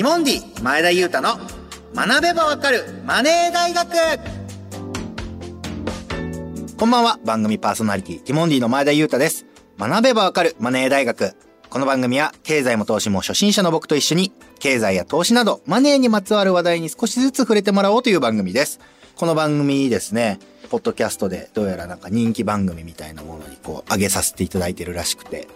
ティモンディ前田裕太の学べばわかるマネー大学。こんばんは番組パーソナリティティモンディの前田裕太です。学べばわかるマネー大学。この番組は経済も投資も初心者の僕と一緒に経済や投資などマネーにまつわる話題に少しずつ触れてもらおうという番組です。この番組ですねポッドキャストでどうやらなんか人気番組みたいなものにこう上げさせていただいてるらしくて。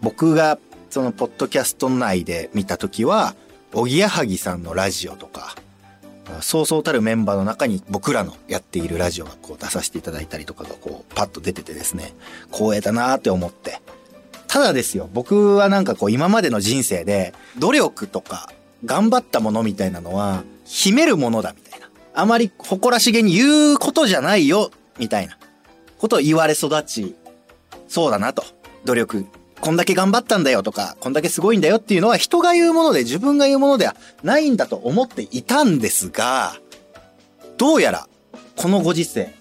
僕がそのポッドキャスト内で見た時はおぎやはぎさんのラジオとかそうそうたるメンバーの中に僕らのやっているラジオがこう出させていただいたりとかがこうパッと出ててですね光栄だなーって思って。ただですよ僕はなんかこう今までの人生で努力とか頑張ったものみたいなのは秘めるものだみたいな。あまり誇らしげに言うことじゃないよみたいなことを言われ育ちそうだなと。努力こんだけ頑張ったんだよとか、こんだけすごいんだよっていうのは人が言うもので自分が言うものではないんだと思っていたんですが、どうやら、このご時世、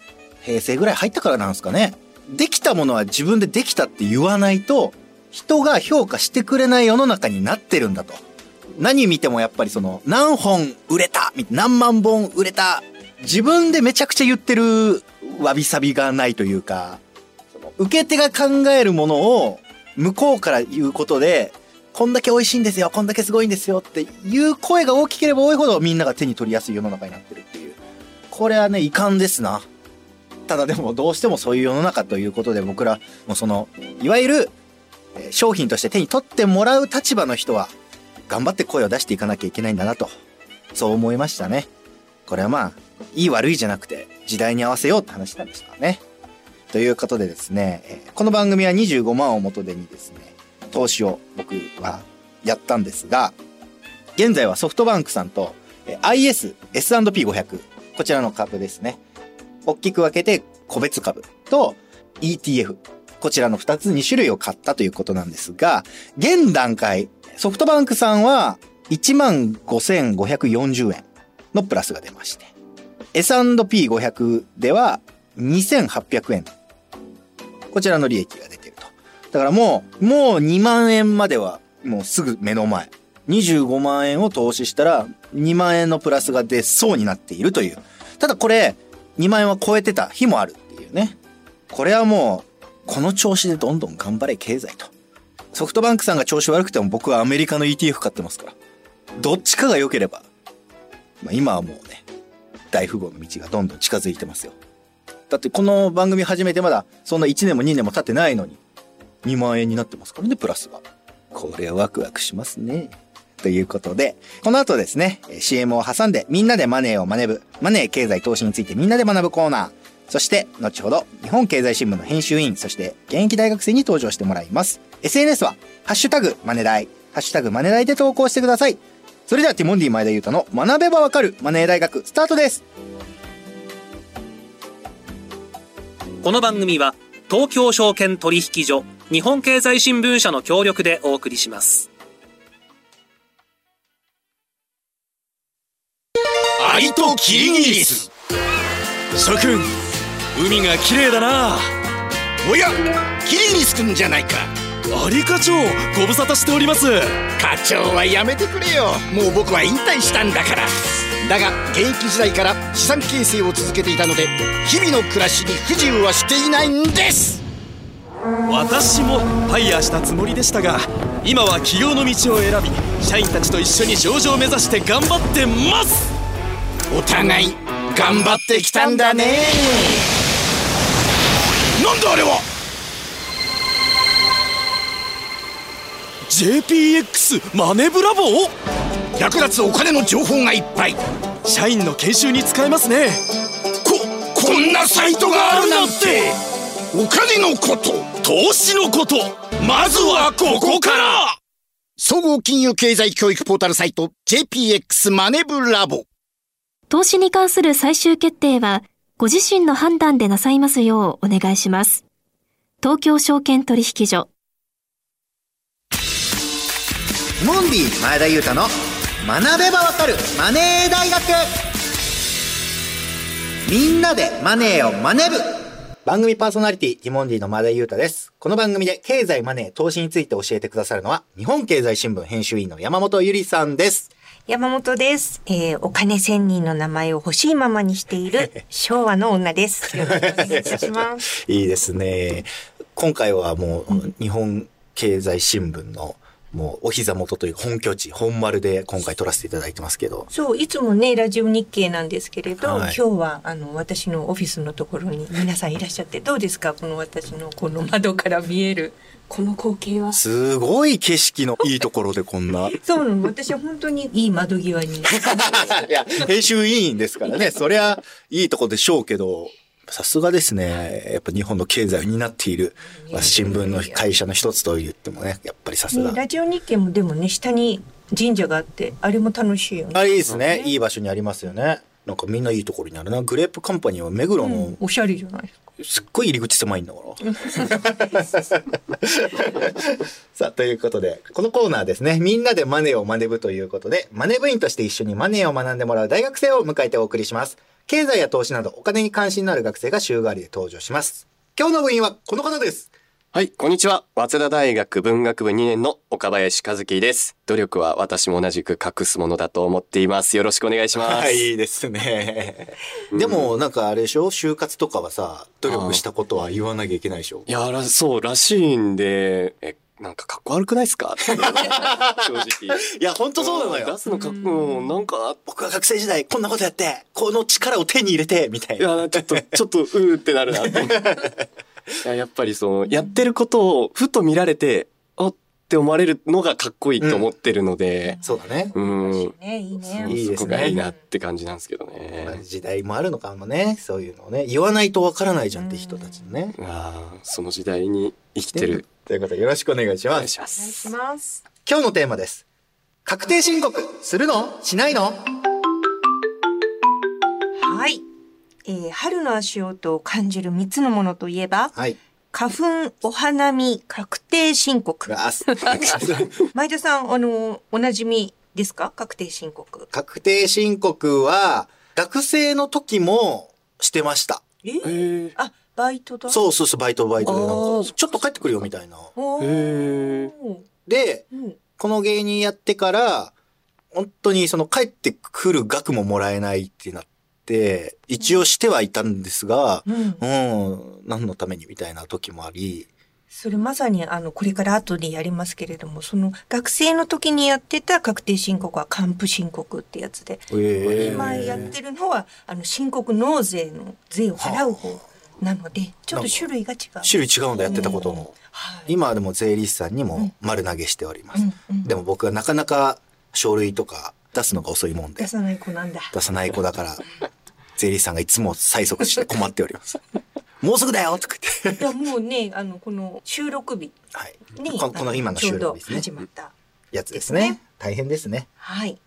平成ぐらい入ったからなんですかね。できたものは自分でできたって言わないと、人が評価してくれない世の中になってるんだと。何見てもやっぱりその、何本売れた何万本売れた自分でめちゃくちゃ言ってるわびさびがないというか、受け手が考えるものを向こうから言うことで、こんだけ美味しいんですよ、こんだけすごいんですよっていう声が大きければ多いほどみんなが手に取りやすい世の中になってるっていう。これはね、遺憾ですな。ただでもどうしてもそういう世の中ということで僕らもその、いわゆる商品として手に取ってもらう立場の人は頑張って声を出していかなきゃいけないんだなと。そう思いましたね。これはまあ、いい悪いじゃなくて時代に合わせようって話なんですからね。ということでですね、この番組は25万を元手にですね、投資を僕はやったんですが、現在はソフトバンクさんと IS、S&P500、こちらの株ですね。大きく分けて個別株と ETF、こちらの2つ2種類を買ったということなんですが、現段階、ソフトバンクさんは15,540円のプラスが出まして、S&P500 では2800円こちらの利益が出てると。だからもう、もう2万円まではもうすぐ目の前。25万円を投資したら2万円のプラスが出そうになっているという。ただこれ、2万円は超えてた日もあるっていうね。これはもう、この調子でどんどん頑張れ経済と。ソフトバンクさんが調子悪くても僕はアメリカの ETF 買ってますから。どっちかが良ければ。まあ今はもうね、大富豪の道がどんどん近づいてますよ。だってこの番組始めてまだそんな1年も2年も経ってないのに、2万円になってますからね、プラスが。これはワクワクしますね。ということで、この後ですね、CM を挟んでみんなでマネーを学ぶ、マネー経済投資についてみんなで学ぶコーナー。そして、後ほど、日本経済新聞の編集委員、そして現役大学生に登場してもらいます。SNS は、ハッシュタグマネ大、ハッシュタグマネ大で投稿してください。それではティモンディ前田裕太の学べばわかるマネー大学スタートです。この番組は東京証券取引所日本経済新聞社の協力でお送りします。アリとキリギリス諸君海が綺麗だな。おやキリギリス君じゃないか。アリ課長ご無沙汰しております。課長はやめてくれよ。もう僕は引退したんだからだが現役時代から資産形成を続けていたので日々の暮らしに不自由はしていないんです。私もファイヤーしたつもりでしたが今は起業の道を選び社員たちと一緒に上場を目指して頑張ってます。お互い頑張ってきたんだね。なんだあれは。JPX マネブラボ役立つお金の情報がいっぱい。社員の研修に使えますね。ここんなサイトがあるなんて。お金のこと投資のことまずはここから。総合金融経済教育ポータルサイト JPX マネブラボ。投資に関する最終決定はご自身の判断でなさいますようお願いします。東京証券取引所。モンディ前田裕太の学べばわかるマネー大学みんなでマネーをマネぶ番組パーソナリティティモンディの前田裕太ですこの番組で経済マネー投資について教えてくださるのは、日本経済新聞編集員の山本ゆりさんです。山本です。えー、お金千人の名前を欲しいままにしている 昭和の女です。よろしくお願いいたします。いいですね。今回はもう、日本経済新聞の、もう、お膝元というか本拠地、本丸で今回撮らせていただいてますけど。そう、いつもね、ラジオ日経なんですけれど、はい今日は、あの、私のオフィスのところに皆さんいらっしゃって、どうですかこの私のこの窓から見える、この光景は？すごい景色のいいところでこんな。いそうなの、私は本当にいい窓際に。や、編集委員ですからね。そりゃ、いいとこでしょうけど、さすがですね。やっぱ日本の経済を担っている、まあ新聞の会社の一つと言ってもね、やっぱりさすね、が。ラジオ日経もでもね、下に神社があって、あれも楽しいよね。あれいいですね。いい場所にありますよね。なんかみんないいところにあるな。グレープカンパニーは目黒の、おしゃれじゃないですか。すっごい入り口狭いんだから。さあ、ということで、このコーナーですね、みんなでマネーを学ぶということで、マネ部員として一緒にマネーを学んでもらう大学生を迎えてお送りします。経済や投資などお金に関心のある学生が週替わりで登場します。今日の部員はこの方です。はい、こんにちは。早稲田大学文学部2年の岡林和樹です。努力は私も同じく隠すものだと思っています。よろしくお願いします。はい、いいですね。でも、なんかあれでしょ？就活とかはさ、努力したことは言わなきゃいけないでしょ？いやら、そう、らしいんで、え、なんかかっこ悪くないですか？正直。いや、本当そうなのよ出。すのかっこ、うんなんか、僕は学生時代こんなことやって、この力を手に入れて、みたいいな。や、ちょっと、ちょっと、うーってなるなって。いややっぱりその、やってることをふと見られて、あって思われるのがかっこいいと思ってるので、そうだね。うん。ね、いいね。いいですねそこがいいなって感じなんですけどね。まあ時代もあるのかもね。そういうのをね。言わないとわからないじゃんって人たちのね。ああ、その時代に生きてる。ということでよろしくお願いしおます。お願いしす。ます。今日のテーマです。確定申告するの？しないの？えー春の足音を感じる3つのものといえば、はい。花粉、お花見、確定申告。あ前 田さん、あの、おなじみですか？確定申告。確定申告は、学生の時もしてました。え？えー、あ、バイトだ？う。そうそうそう、バイトバイトでちょっと帰ってくるよみたいな。で、うんこの芸人やってから、本当にその帰ってくる額ももらえないってなって、一応してはいたんですが、うん。うん、何のためにみたいな時もあり、それまさに、あの、これから後でやりますけれども、その、学生の時にやってた確定申告は還付申告ってやつで、ええ今やってるのは、あの、申告納税の税を払う方なので、ちょっと種類が違う。種類違うんだ、やってたことも。はい。今はでも税理士さんにも丸投げしております。うんうんでも僕はなかなか書類とか出すのが遅いもんで出、さない子なんだ。出さない子だから、税理士さんがいつも催促して困っております。もうすぐだよとか言って。いや、もうね、あの、この収録日はい。に、ここの今の収録ですちょうどね。始まった。やつですね。ですね大変ですね。はい。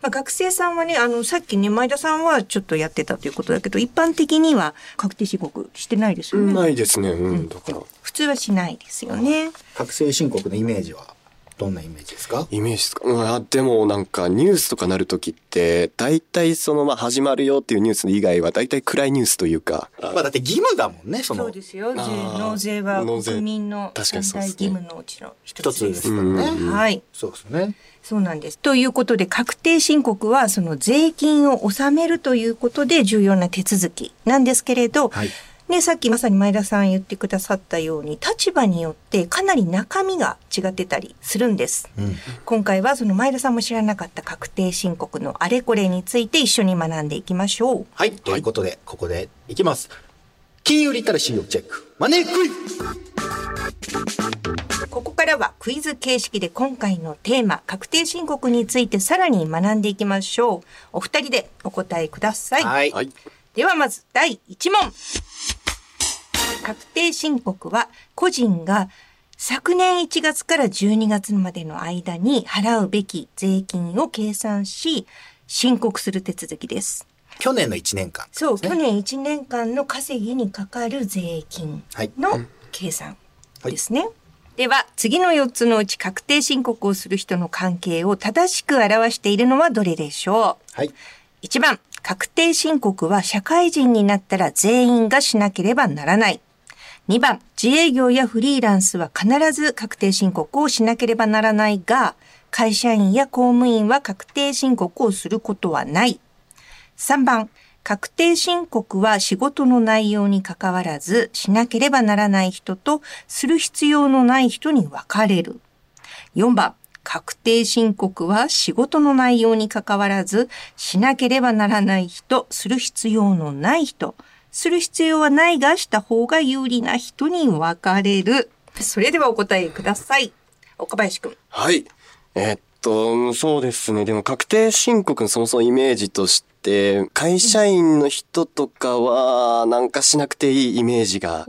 まあ、学生さんはね、あの、さっきね、前田さんはちょっとやってたということだけど、一般的には確定申告してないですよね。ないですね。うん、だから。普通はしないですよね。確定申告のイメージは？どんなイメージですか？イメージですか？うんあでもなんかニュースとかなるときって、大体そのまあ始まるよっていうニュース以外は大体暗いニュースというか。まあだって義務だもんね、そのそうですよ。税納税は国民の確かに三大義務のうちの一一つつで。ですすからね。うんはい。そうですね。そうなんです。ということで、確定申告は、その税金を納めるということで重要な手続きなんですけれど、はい。ね、さっきまさに前田さん言ってくださったように、立場によってかなり中身が違ってたりするんです。うん。今回はその前田さんも知らなかった確定申告のあれこれについて一緒に学んでいきましょう。はい。ということで、ここでいきます。金融リテラシーをチェック。マネークイズここからはクイズ形式で今回のテーマ、確定申告についてさらに学んでいきましょう。お二人でお答えください。はい。ではまず第1問。確定申告は個人が昨年1月から12月までの間に払うべき税金を計算し、申告する手続きです。去年の1年間。そう、去年1年間の稼ぎにかかる税金はい。の計算ですね。では、次の4つのうち確定申告をする人の関係を正しく表しているのはどれでしょう？はい。1番、確定申告は社会人になったら全員がしなければならない。2番、自営業やフリーランスは必ず確定申告をしなければならないが、会社員や公務員は確定申告をすることはない。3番、確定申告は仕事の内容に関わらずしなければならない人とする必要のない人に分かれる。4番、確定申告は仕事の内容に関わらずしなければならない人、する必要のない人、する必要はないがした方が有利な人に分かれる。それではお答えください。岡林くん。はい。えーっと、そうですね。でも確定申告のそもそもイメージとして、会社員の人とかは、なんかしなくていいイメージが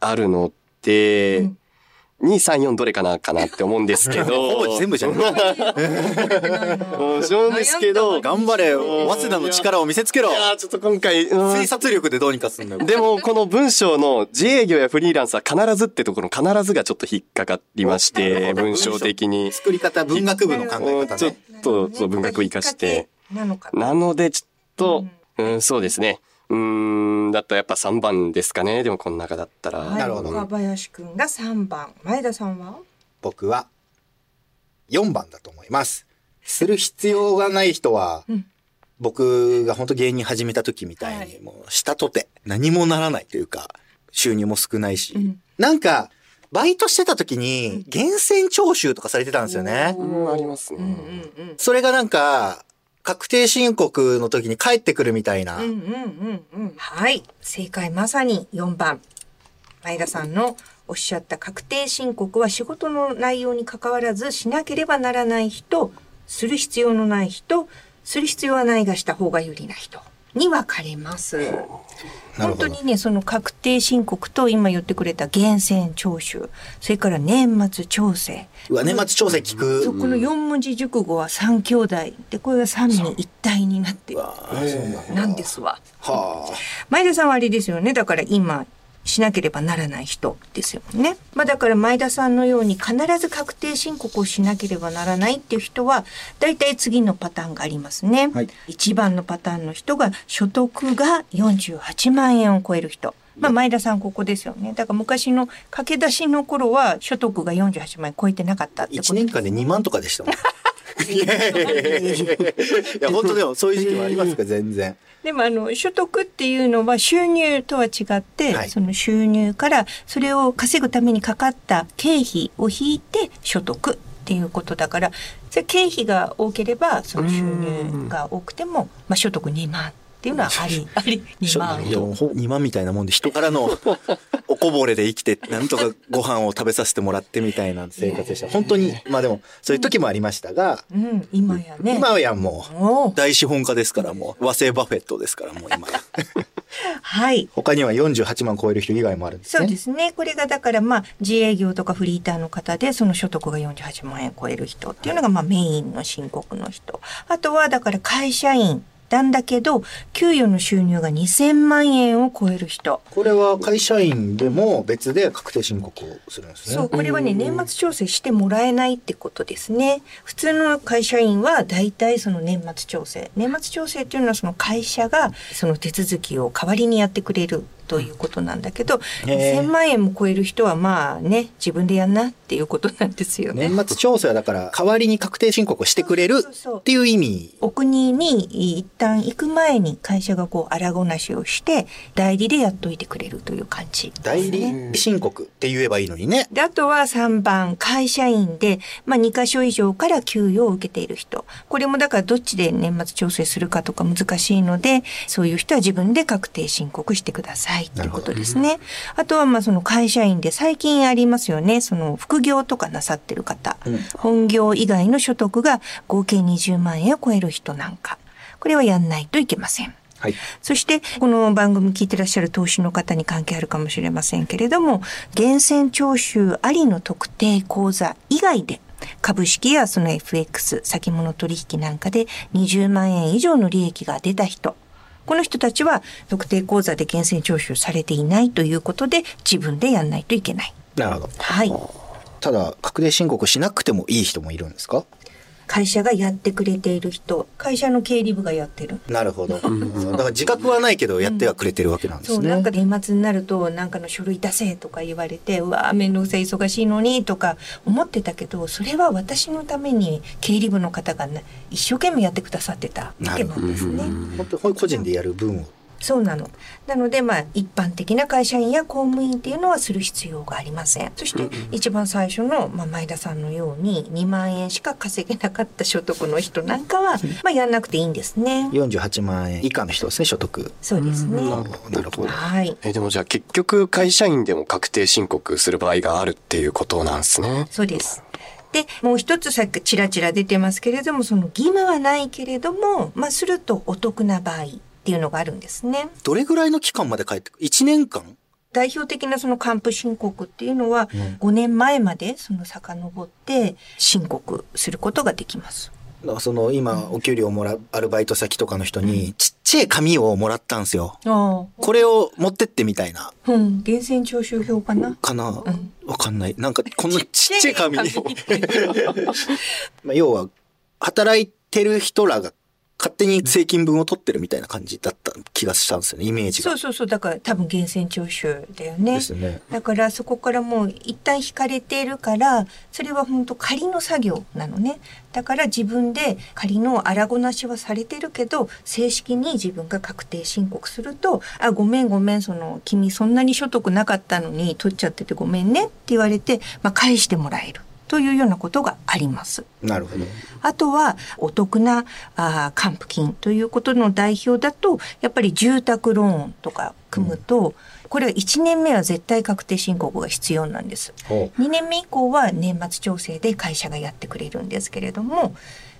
あるので、うん2、3、4どれかなかなって思うんですけど。ほぼ全部じゃん。うんそうですけど、頑張れ、早稲田の力を見せつけろい。やーちょっと今回、うん推察力でどうにかすんだよ。でも、この文章の自営業やフリーランスは必ずってところの必ずがちょっと引っかかりまして、文章的に。作り方、文学部の考え方ちょっね。と、そう文学を生かして。なのかな。なので、ちょっと、うん、そうですね。うーん、だったらやっぱ3番ですかね。でもこの中だったら。はいなるほど岡林くんが3番。前田さんは？僕は4番だと思います。する必要がない人は、うん僕が本当芸人始めた時みたいに、はいもうしたとて何もならないというか、収入も少ないし、うんなんか、バイトしてた時に、源泉徴収とかされてたんですよね。うん、ありますね。うんうんうん。それがなんか、確定申告の時に帰ってくるみたいな。うんうんうんうん。はい。正解まさに4番。前田さんのおっしゃった確定申告は仕事の内容に関わらずしなければならない人、する必要のない人、する必要はないがした方が有利な人に分かれます。本当にね、その確定申告と今言ってくれた源泉徴収、それから年末調整。うわ、年末調整聞く。そこの四文字熟語は三兄弟で、これが三位一体になってなんですわ。はあ。前田さんはあれですよね。だから今、しなければならない人ですよね。まあだから前田さんのように必ず確定申告をしなければならないっていう人は、大体次のパターンがありますね。はい一番のパターンの人が所得が48万円を超える人。まあ前田さんここですよね。だから昔の駆け出しの頃は所得が48万円超えてなかったってこと1年間で2万とかでしたもん。いやいやいやいやいや、本当でもそういう時期もありますか、全然。でもあの所得っていうのは収入とは違って、はい。その収入からそれを稼ぐためにかかった経費を引いて所得っていうことだからそれ経費が多ければその収入が多くても、まあ、所得2万っていうのはあり あり2万。でもほ2万みたいなもんで人からの おこぼれで生きてなんとかご飯を食べさせてもらってみたいな生活でした。本当にまあでもそういう時もありましたが、うん、今やね。今はやもおう。う大資本家ですからもう和製バフェットですからもう今。はい。他には48万超える人以外もあるんですね。そうですね。これがだからまあ自営業とかフリーターの方でその所得が48万円超える人っていうのがまあメインの申告の人。あとはだから会社員なんだけど給与の収入が2000万円を超える人。これは会社員でも別で確定申告をするんですねそう、これはね、年末調整してもらえないってことですね。普通の会社員は大体その年末調整。年末調整っていうのはその会社がその手続きを代わりにやってくれるということなんだけど、へー1000万円も超える人はまあね、自分でやんなっていうことなんですよね。年末調整はだから代わりに確定申告をしてくれるっていう意味お国に一旦行く前に会社がこう荒ごなしをして代理でやっといてくれるという感じね。代理申告って言えばいいのにねで、あとは3番、会社員で、まあ、2箇所以上から給与を受けている人。これもだからどっちで年末調整するかとか難しいので、そういう人は自分で確定申告してくださいということですね。あとはまあその会社員で最近ありますよね、その副業とかなさってる方。うん本業以外の所得が合計20万円を超える人なんか。これはやんないといけません。はいそして、この番組聞いてらっしゃる投資の方に関係あるかもしれませんけれども、源泉徴収ありの特定口座以外で、株式やその FX、先物取引なんかで20万円以上の利益が出た人、この人たちは特定口座で源泉徴収されていないということで、自分でやんないといけない。なるほどはい。ただ確定申告しなくてもいい人もいるんですか？会社がやってくれている人、会社の経理部がやってる。なるほど。そうだから自覚はないけどやってはくれてるわけなんでそう、すね。なんか年末になると、なんかの書類出せとか言われて、うわー、めんどくさい、忙しいのに、とか思ってたけど、それは私のために経理部の方がね、一生懸命やってくださってたわけなんですね。本当に個人でやる分を。そうなの。なので、まあ、一般的な会社員や公務員っていうのはする必要がありません。そして、一番最初の、まあ、前田さんのように、2万円しか稼げなかった所得の人なんかは、まあ、やんなくていいんですね。48万円以下の人ですね、所得。そうですね。なるほど。はい。えでもじゃあ結局会社員でも確定申告する場合があるっていうことなんですね。そうです。で、もう一つさっきちらちら出てますけれども、その義務はないけれども、まあ、するとお得な場合っていうのがあるんですね。どれぐらいの期間まで帰ってくる ?1 年間？代表的なその還付申告っていうのは、5年前までその遡って申告することができます。だからその今お給料もらうアルバイト先とかの人にちっちゃい紙をもらったんですよ。あこれを持ってってみたいな。あ。うん。源泉徴収票かな？かな？わ、んかんない。なんかこんなちっちゃい紙。ちっちゃい まあ要は働いてる人らが勝手に税金分を取ってるみたいな感じだった気がしたんですよね、イメージが。そうそうそう。だから多分源泉徴収だよね。ですね。だからそこからもう一旦引かれているからそれは本当仮の作業なのねだから自分で仮の荒ごなしはされてるけど正式に自分が確定申告すると「あごめんごめんその君そんなに所得なかったのに取っちゃっててごめんね」って言われて、まあ、返してもらえるというようなことがあります。なるほど。あとはお得なあー還付金ということの代表だとやっぱり住宅ローンとか組むと、これは1年目は絶対確定申告が必要なんです。ほ2年目以降は年末調整で会社がやってくれるんですけれども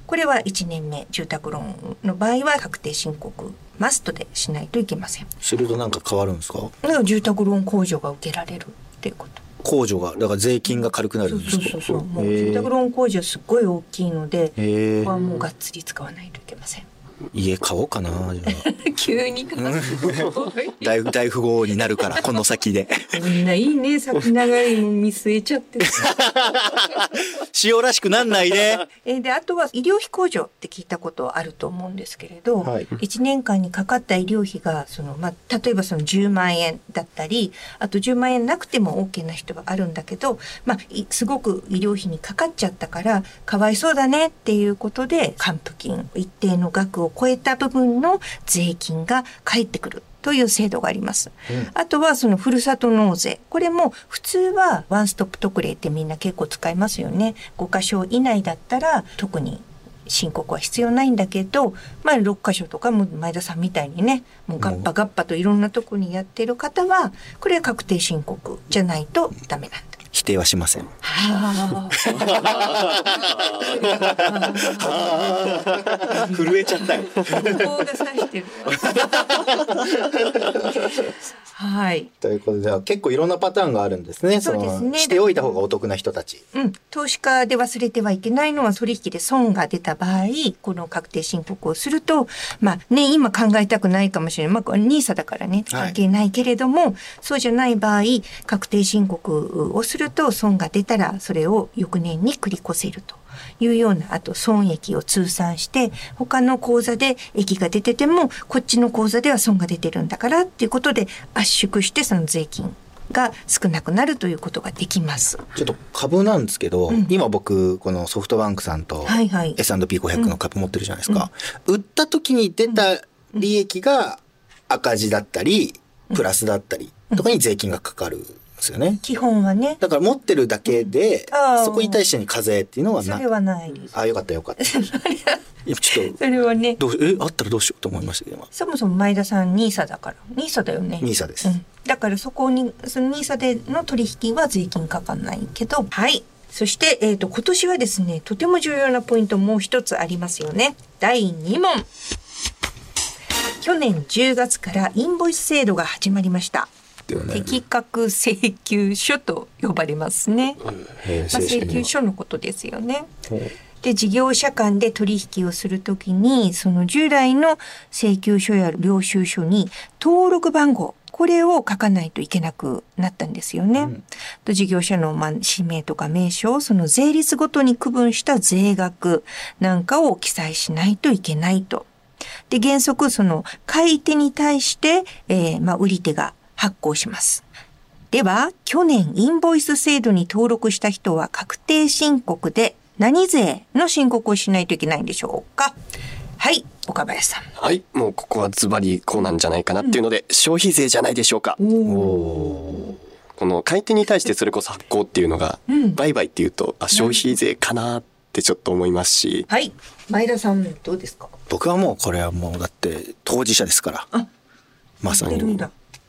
これは1年目住宅ローンの場合は確定申告マストでしないといけません。するとなんか変わるんですか住宅ローン控除が受けられるっていうこと。控除が、だから税金が軽くなるんですか？そうそうそう。もう住宅ローン控除はすっごい大きいので、へここはーもうがっつり使わないといけません。家買おうかな、じゃあ。急に大大富豪になるから、この先で。みんないいね先長いの見据えちゃって らしくなんないで。えーであとは医療費控除って聞いたことあると思うんですけれど、はい1年間にかかった医療費がその、まあ、例えばその10万円だったりあと10万円なくても OK な人があるんだけど、まあ、いすごく医療費にかかっちゃったからかわいそうだねっていうことで還付金一定の額を超えた部分の税金が返ってくる。という制度があります。あとはそのふるさと納税。これも普通はワンストップ特例ってみんな結構使いますよね。5箇所以内だったら特に申告は必要ないんだけど、まあ6箇所とかも前田さんみたいにね、もうガッパガッパといろんなとこにやってる方は、これは確定申告じゃないとダメなんだ。否定はしません。は震えちゃったよ。はい。ということで、結構いろんなパターンがあるんですね。そうですねのしておいた方がお得な人たち。うん、投資家で忘れてはいけないのは取引で損が出た場合、この確定申告をすると、まあね、今考えたくないかもしれない。まあ、これ NISA だからね、はい関係ないけれども、そうじゃない場合、確定申告をすると損が出たら、それを翌年に繰り越せると。いうような、あと損益を通算して、他の口座で益が出てても、こっちの口座では損が出てるんだからっていうことで圧縮してその税金が少なくなるということができます。ちょっと株なんですけど、今僕、このソフトバンクさんとはいはい S&P500 の株持ってるじゃないですか。売った時に出た利益が赤字だったり、プラスだったりとかに税金がかかるんですよね。基本はね、だから持ってるだけであー、そこに対してに課税っていうのはなそれはないです。あ、よかったよかった。いやちょっと、それはね、どうしえ、あったらどうしようと思いました？けど、今。そもそも前田さんニーサだから。ニーサだよね。ニーサですうん。だからそこに、そのニーサでの取引は税金かかんないけど、はい。そして、えっ、と、今年はですね、とても重要なポイントもう一つありますよね。第2問。去年10月からインボイス制度が始まりました。適格請求書と呼ばれますね。まあ、請求書のことですよね。で事業者間で取引をするときにその従来の請求書や領収書に登録番号これを書かないといけなくなったんですよね。と事業者のまあ氏名とか名称、その税率ごとに区分した税額なんかを記載しないといけないと。で、原則その買い手に対して、えーまあ売り手が発行します。では、去年インボイス制度に登録した人は確定申告で何税の申告をしないといけないんでしょうか？はい、岡林さん。はい。もうここはズバリこうなんじゃないかなっていうので、消費税じゃないでしょうか。この買い手に対してそれこそ発行っていうのが、売買っていうと、あ、消費税かなってちょっと思いますし、はい、前田さんどうですか？僕はもうこれはもうだって当事者ですから。あまさに。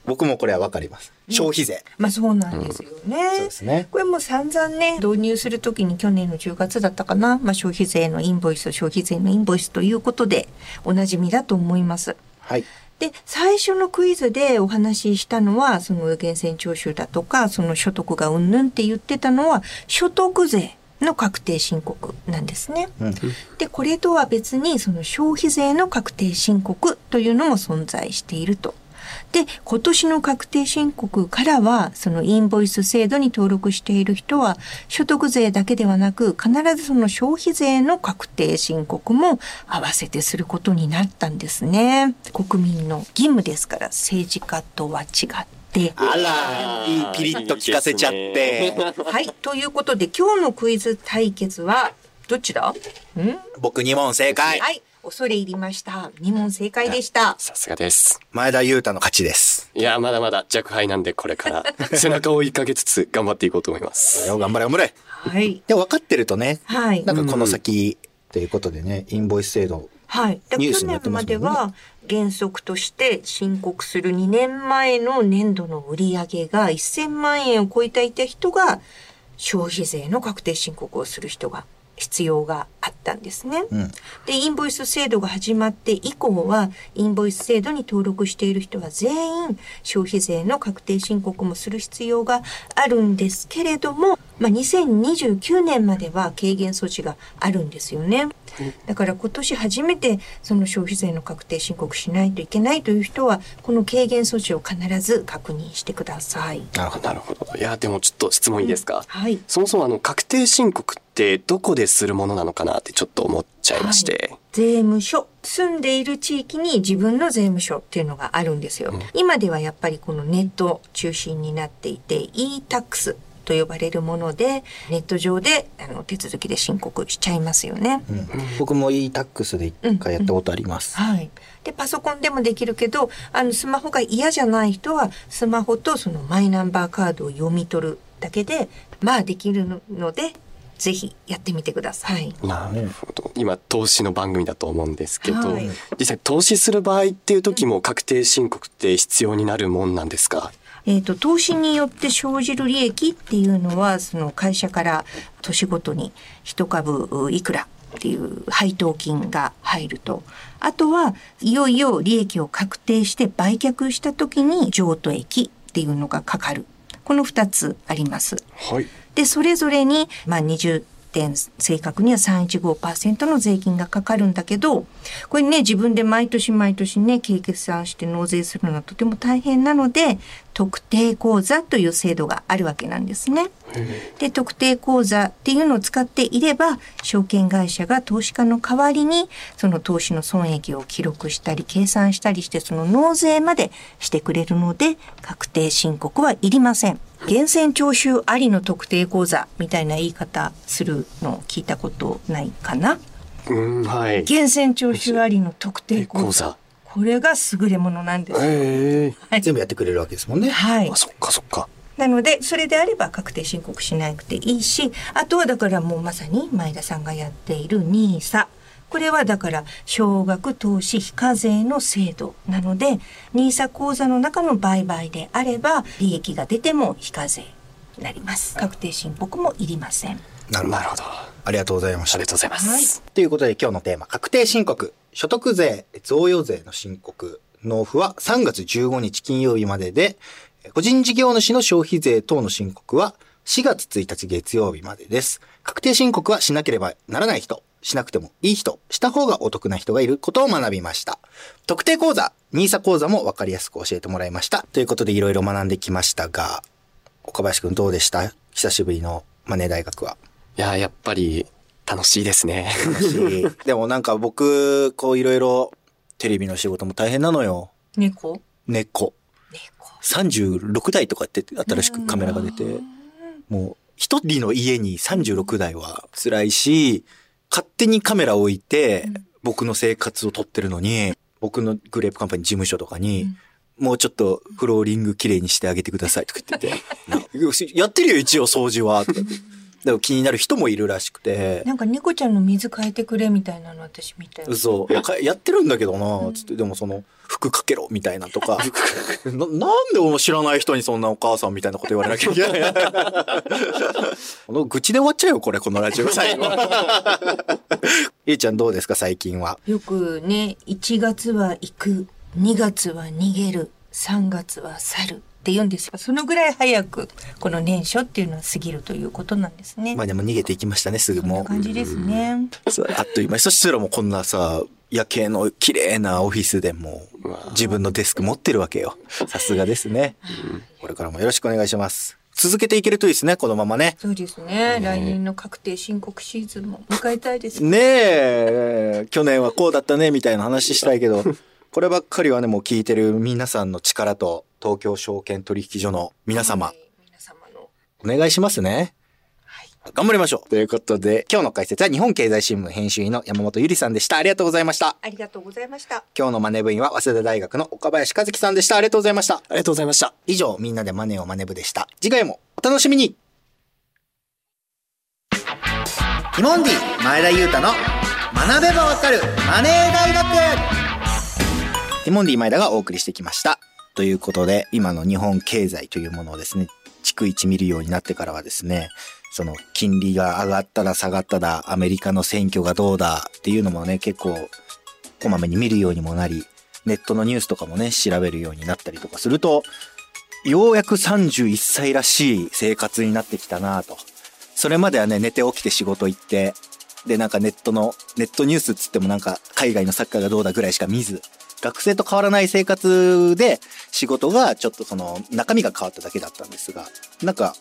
僕もこれはわかります。消費税。まあそうなんですよね。そうですね。これも散々ね、導入するときに去年の10月だったかな、まあ消費税のインボイス、消費税のインボイスということで、おなじみだと思います。はい。で、最初のクイズでお話ししたのは、その源泉徴収だとか、その所得がうんぬんって言ってたのは、所得税の確定申告なんですね。うん。で、これとは別に、その消費税の確定申告というのも存在していると。で、今年の確定申告からは、そのインボイス制度に登録している人は、所得税だけではなく、必ずその消費税の確定申告も合わせてすることになったんですね。国民の義務ですから、政治家とは違って。あら、いいピリッと聞かせちゃって。はい。ということで、今日のクイズ対決は、どっちだん？僕2問正解。はい。恐れ入りました。2問正解でした。さすがです。前田裕太の勝ちです。いや、まだまだ弱敗なんで、これから 背中を追いかけつつ頑張っていこうと思います。よ頑張れ頑張れ。はい。で、分かってるとね、はい。なんかこの先、ということでね、インボイス制度。はい。だ去ニュースになって年までは原則として申告する2年前の年度の売上が1000万円を超えていた人が消費税の確定申告をする人が必要があったんですね。うん。で、インボイス制度が始まって以降は、インボイス制度に登録している人は全員消費税の確定申告もする必要があるんですけれども、まあ、2029年までは軽減措置があるんですよね。だから今年初めてその消費税の確定申告しないといけないという人は、この軽減措置を必ず確認してください。なるほど。なるほど。いや、でもちょっと質問いいですか、はい。そもそもあの、確定申告ってどこでするものなのかなってちょっと思っちゃいまして。税務署住んでいる地域に自分の税務署っていうのがあるんですよ、今ではやっぱりこのネット中心になっていて e-tax と呼ばれるものでネット上であの手続きで申告しちゃいますよね、うん僕も e-tax で一回やったことあります。はい。で、パソコンでもできるけど、あの、スマホが嫌じゃない人は、スマホとそのマイナンバーカードを読み取るだけで、まあできるので、ぜひやってみてください。なるほど。今、投資の番組だと思うんですけど、はい実際投資する場合っていう時も確定申告って必要になるもんなんですか？えっ、と、投資によって生じる利益っていうのは、その会社から年ごとに一株いくらっていう配当金が入ると。あとは、いよいよ利益を確定して売却した時に譲渡益っていうのがかかる。この二つあります。はい。で、それぞれに、まあ、20点、正確には315%の税金がかかるんだけど、これね、自分で毎年毎年ね、計決算して納税するのはとても大変なので、特定口座という制度があるわけなんですね。で、特定口座っていうのを使っていれば、証券会社が投資家の代わりに、その投資の損益を記録したり、計算したりして、その納税までしてくれるので、確定申告はいりません。源泉徴収ありの特定口座みたいな言い方するのを聞いたことないかなうん、はい。源泉徴収ありの特定口座。これが優れものなんです。へえ。はい全部やってくれるわけですもんね。はいあ、。そっかそっか。なので、それであれば確定申告しなくていいし、あとはだからもうまさに前田さんがやっている NISA。これはだから少額投資非課税の制度なので、NISA 口座の中の売買であれば利益が出ても非課税になります。確定申告もいりません。なるほど。なるほど。ありがとうございましたありが。とうございます。はいということで今日のテーマ、確定申告。所得税、贈与税の申告、納付は3月15日金曜日までで、個人事業主の消費税等の申告は4月1日月曜日までです。確定申告はしなければならない人、しなくてもいい人、した方がお得な人がいることを学びました。特定講座、NISA 講座も分かりやすく教えてもらいました。ということでいろいろ学んできましたが、岡林くんどうでした？久しぶりのマネー大学は。いや、やっぱり楽しいですね。でもなんか僕、こういろいろテレビの仕事も大変なのよ。猫？猫。36台とかって新しくカメラが出て、もう一人の家に36台は辛いし、勝手にカメラを置いて僕の生活を撮ってるのに、僕のグレープカンパニー事務所とかに、もうちょっとフローリング綺麗にしてあげてくださいとか言ってて、やってるよ一応掃除は、気になる人もいるらしくて、なんか猫ちゃんの水変えてくれみたいなの私見たよ。嘘。いや、かやってるんだけどな、つって、でもその、服かけろ、みたいなとか。な、なんで知らない人にそんなお母さんみたいなこと言われなきゃいけない。この愚痴で終わっちゃうよ、これ、このラジオ最後。ゆうちゃんどうですか、最近は？よくね、1月は行く、2月は逃げる、3月は去るって言うんですよ。そのぐらい早く、この年初っていうのは過ぎるということなんですね。まあでも逃げていきましたね、すぐこんなも感じですね。あっという間に。そしたらもうこんなさ、夜景の綺麗なオフィスでもう自分のデスク持ってるわけよ。さすがですね。これからもよろしくお願いします。続けていけるといいですね、このままね。そうですね。来年の確定申告シーズンも迎えたいですね。ねえ、去年はこうだったね、みたいな話したいけど、こればっかりはね、もう聞いてる皆さんの力と、東京証券取引所の皆様、皆様の。お願いしますね。頑張りましょう。ということで、今日の解説は日本経済新聞編集員の山本ゆりさんでした。ありがとうございました。ありがとうございました。今日のマネ部員は早稲田大学の岡林和樹さんでした。ありがとうございました。ありがとうございました。以上、みんなでマネをマネ部でした。次回もお楽しみにティモンディ前田裕太の学べばわかるマネー大学ティモンディ前田がお送りしてきました。ということで、今の日本経済というものをですね、逐一見るようになってからはですね、その金利が上がったら下がっただ、アメリカの選挙がどうだっていうのもね、結構こまめに見るようにもなり、ネットのニュースとかもね、調べるようになったりとかすると、ようやく31歳らしい生活になってきたなと。それまではね、寝て起きて仕事行って、で、なんかネットの、ネットニュースっつってもなんか海外のサッカーがどうだぐらいしか見ず、学生と変わらない生活で仕事がちょっとその中身が変わっただけだったんですが、なんか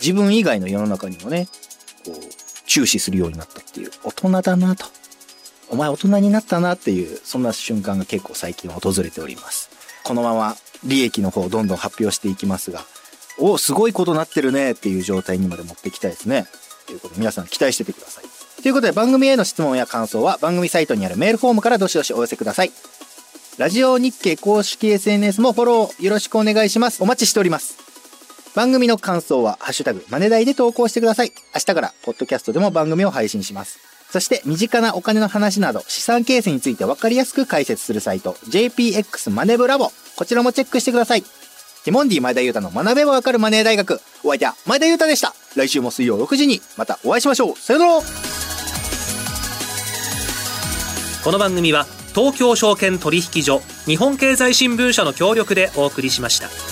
自分以外の世の中にもね、こう、注視するようになったっていう、大人だなと。お前大人になったなっていう、そんな瞬間が結構最近訪れております。このまま利益の方をどんどん発表していきますが、おおすごいことなってるねっていう状態にまで持っていきたいですね。ということで皆さん期待しててください。ということで番組への質問や感想は番組サイトにあるメールフォームからどしどしお寄せください。ラジオ日経公式 SNS もフォローよろしくお願いします。お待ちしております。番組の感想は、ハッシュタグ、マネダイで投稿してください。明日から、ポッドキャストでも番組を配信します。そして、身近なお金の話など、資産形成について分かりやすく解説するサイト、JPX マネブラボ。こちらもチェックしてください。ティモンディ前田裕太の学べばわかるマネー大学。お相手は前田裕太でした。来週も水曜6時にまたお会いしましょう。さよならこの番組は東京証券取引所日本経済新聞社の協力でお送りしました。